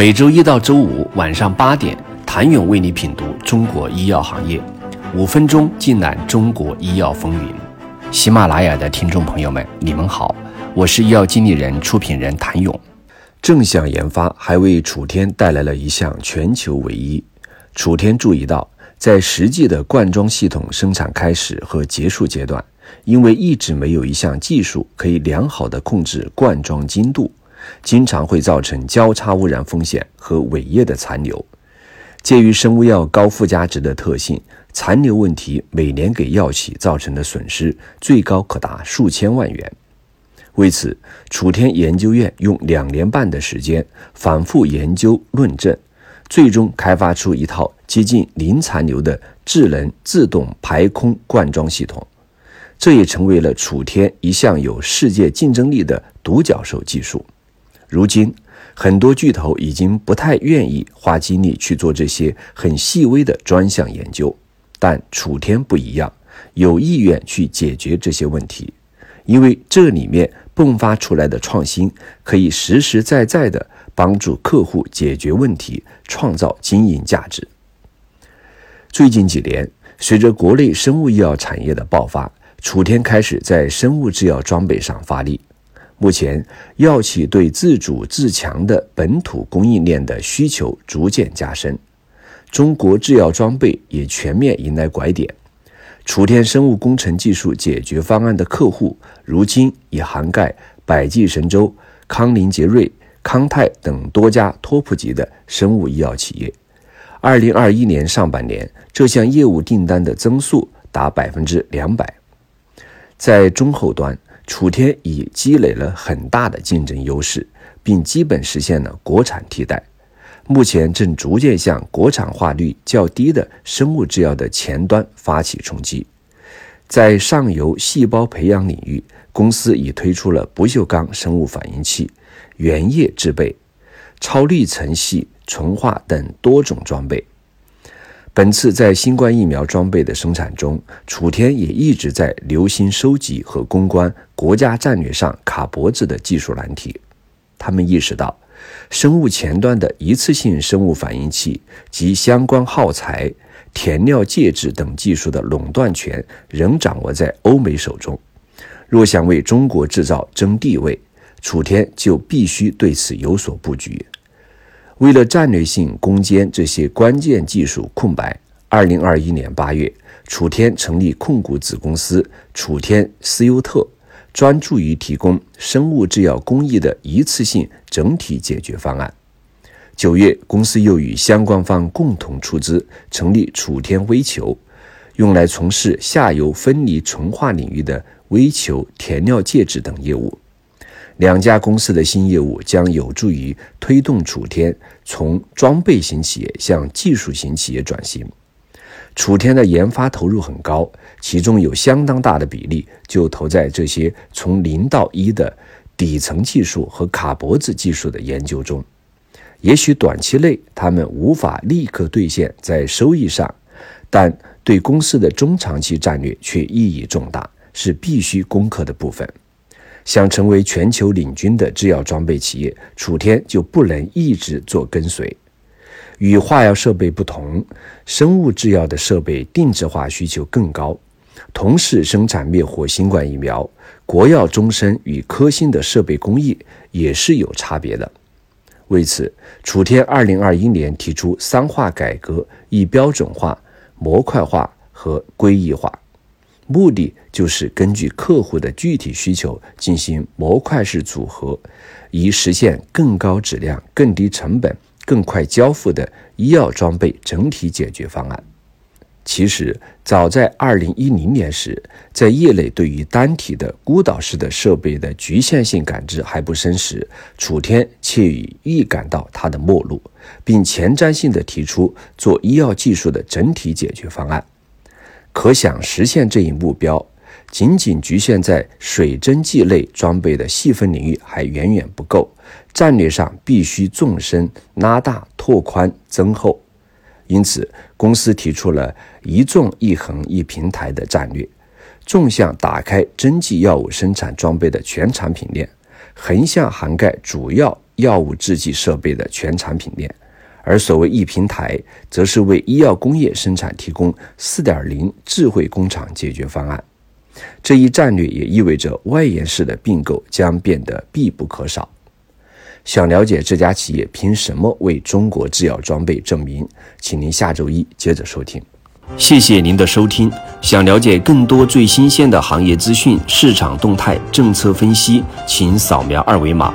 每周一到周五晚上八点，谭勇为你品读中国医药行业，五分钟尽览中国医药风云。喜马拉雅的听众朋友们，你们好，我是医药经理人、出品人谭勇。正向研发还为楚天带来了一项全球唯一。楚天注意到，在实际的灌装系统生产开始和结束阶段，因为一直没有一项技术可以良好的控制灌装精度。经常会造成交叉污染风险和尾液的残留。鉴于生物药高附加值的特性，残留问题每年给药企造成的损失最高可达数千万元。为此，楚天研究院用两年半的时间反复研究论证，最终开发出一套接近零残留的智能自动排空灌装系统。这也成为了楚天一项有世界竞争力的独角兽技术。如今，很多巨头已经不太愿意花精力去做这些很细微的专项研究，但楚天不一样，有意愿去解决这些问题，因为这里面迸发出来的创新可以实实在在的帮助客户解决问题，创造经营价值。最近几年，随着国内生物医药产业的爆发，楚天开始在生物制药装备上发力。目前，药企对自主自强的本土供应链的需求逐渐加深，中国制药装备也全面迎来拐点。楚天生物工程技术解决方案的客户，如今已涵盖百济神州、康宁杰瑞、康泰等多家托普级的生物医药企业。二零二一年上半年，这项业务订单的增速达百分之两百。在中后端。楚天已积累了很大的竞争优势，并基本实现了国产替代。目前正逐渐向国产化率较低的生物制药的前端发起冲击。在上游细胞培养领域，公司已推出了不锈钢生物反应器、原液制备、超滤层系纯化等多种装备。本次在新冠疫苗装备的生产中，楚天也一直在留心收集和攻关国家战略上卡脖子的技术难题。他们意识到，生物前端的一次性生物反应器及相关耗材、填料介质等技术的垄断权仍掌握在欧美手中。若想为中国制造争地位，楚天就必须对此有所布局。为了战略性攻坚这些关键技术空白，二零二一年八月，楚天成立控股子公司楚天思优特，专注于提供生物制药工艺的一次性整体解决方案。九月，公司又与相关方共同出资成立楚天微球，用来从事下游分离纯化领域的微球填料介质等业务。两家公司的新业务将有助于推动楚天从装备型企业向技术型企业转型。楚天的研发投入很高，其中有相当大的比例就投在这些从零到一的底层技术和卡脖子技术的研究中。也许短期内他们无法立刻兑现在收益上，但对公司的中长期战略却意义重大，是必须攻克的部分。想成为全球领军的制药装备企业，楚天就不能一直做跟随。与化药设备不同，生物制药的设备定制化需求更高。同时生产灭活新冠疫苗，国药终身与科兴的设备工艺也是有差别的。为此，楚天二零二一年提出三化改革：以标准化、模块化和规艺化。目的就是根据客户的具体需求进行模块式组合，以实现更高质量、更低成本、更快交付的医药装备整体解决方案。其实，早在二零一零年时，在业内对于单体的孤岛式的设备的局限性感知还不深时，楚天却已预感到它的末路，并前瞻性的提出做医药技术的整体解决方案。可想实现这一目标，仅仅局限在水蒸剂类装备的细分领域还远远不够。战略上必须纵深拉大、拓宽增厚。因此，公司提出了一纵一横一平台的战略：纵向打开针剂药物生产装备的全产品链，横向涵盖主要药物制剂设备的全产品链，而所谓一平台，则是为医药工业生产提供四点零智慧工厂解决方案。这一战略也意味着外延式的并购将变得必不可少。想了解这家企业凭什么为中国制药装备证明？请您下周一接着收听。谢谢您的收听。想了解更多最新鲜的行业资讯、市场动态、政策分析，请扫描二维码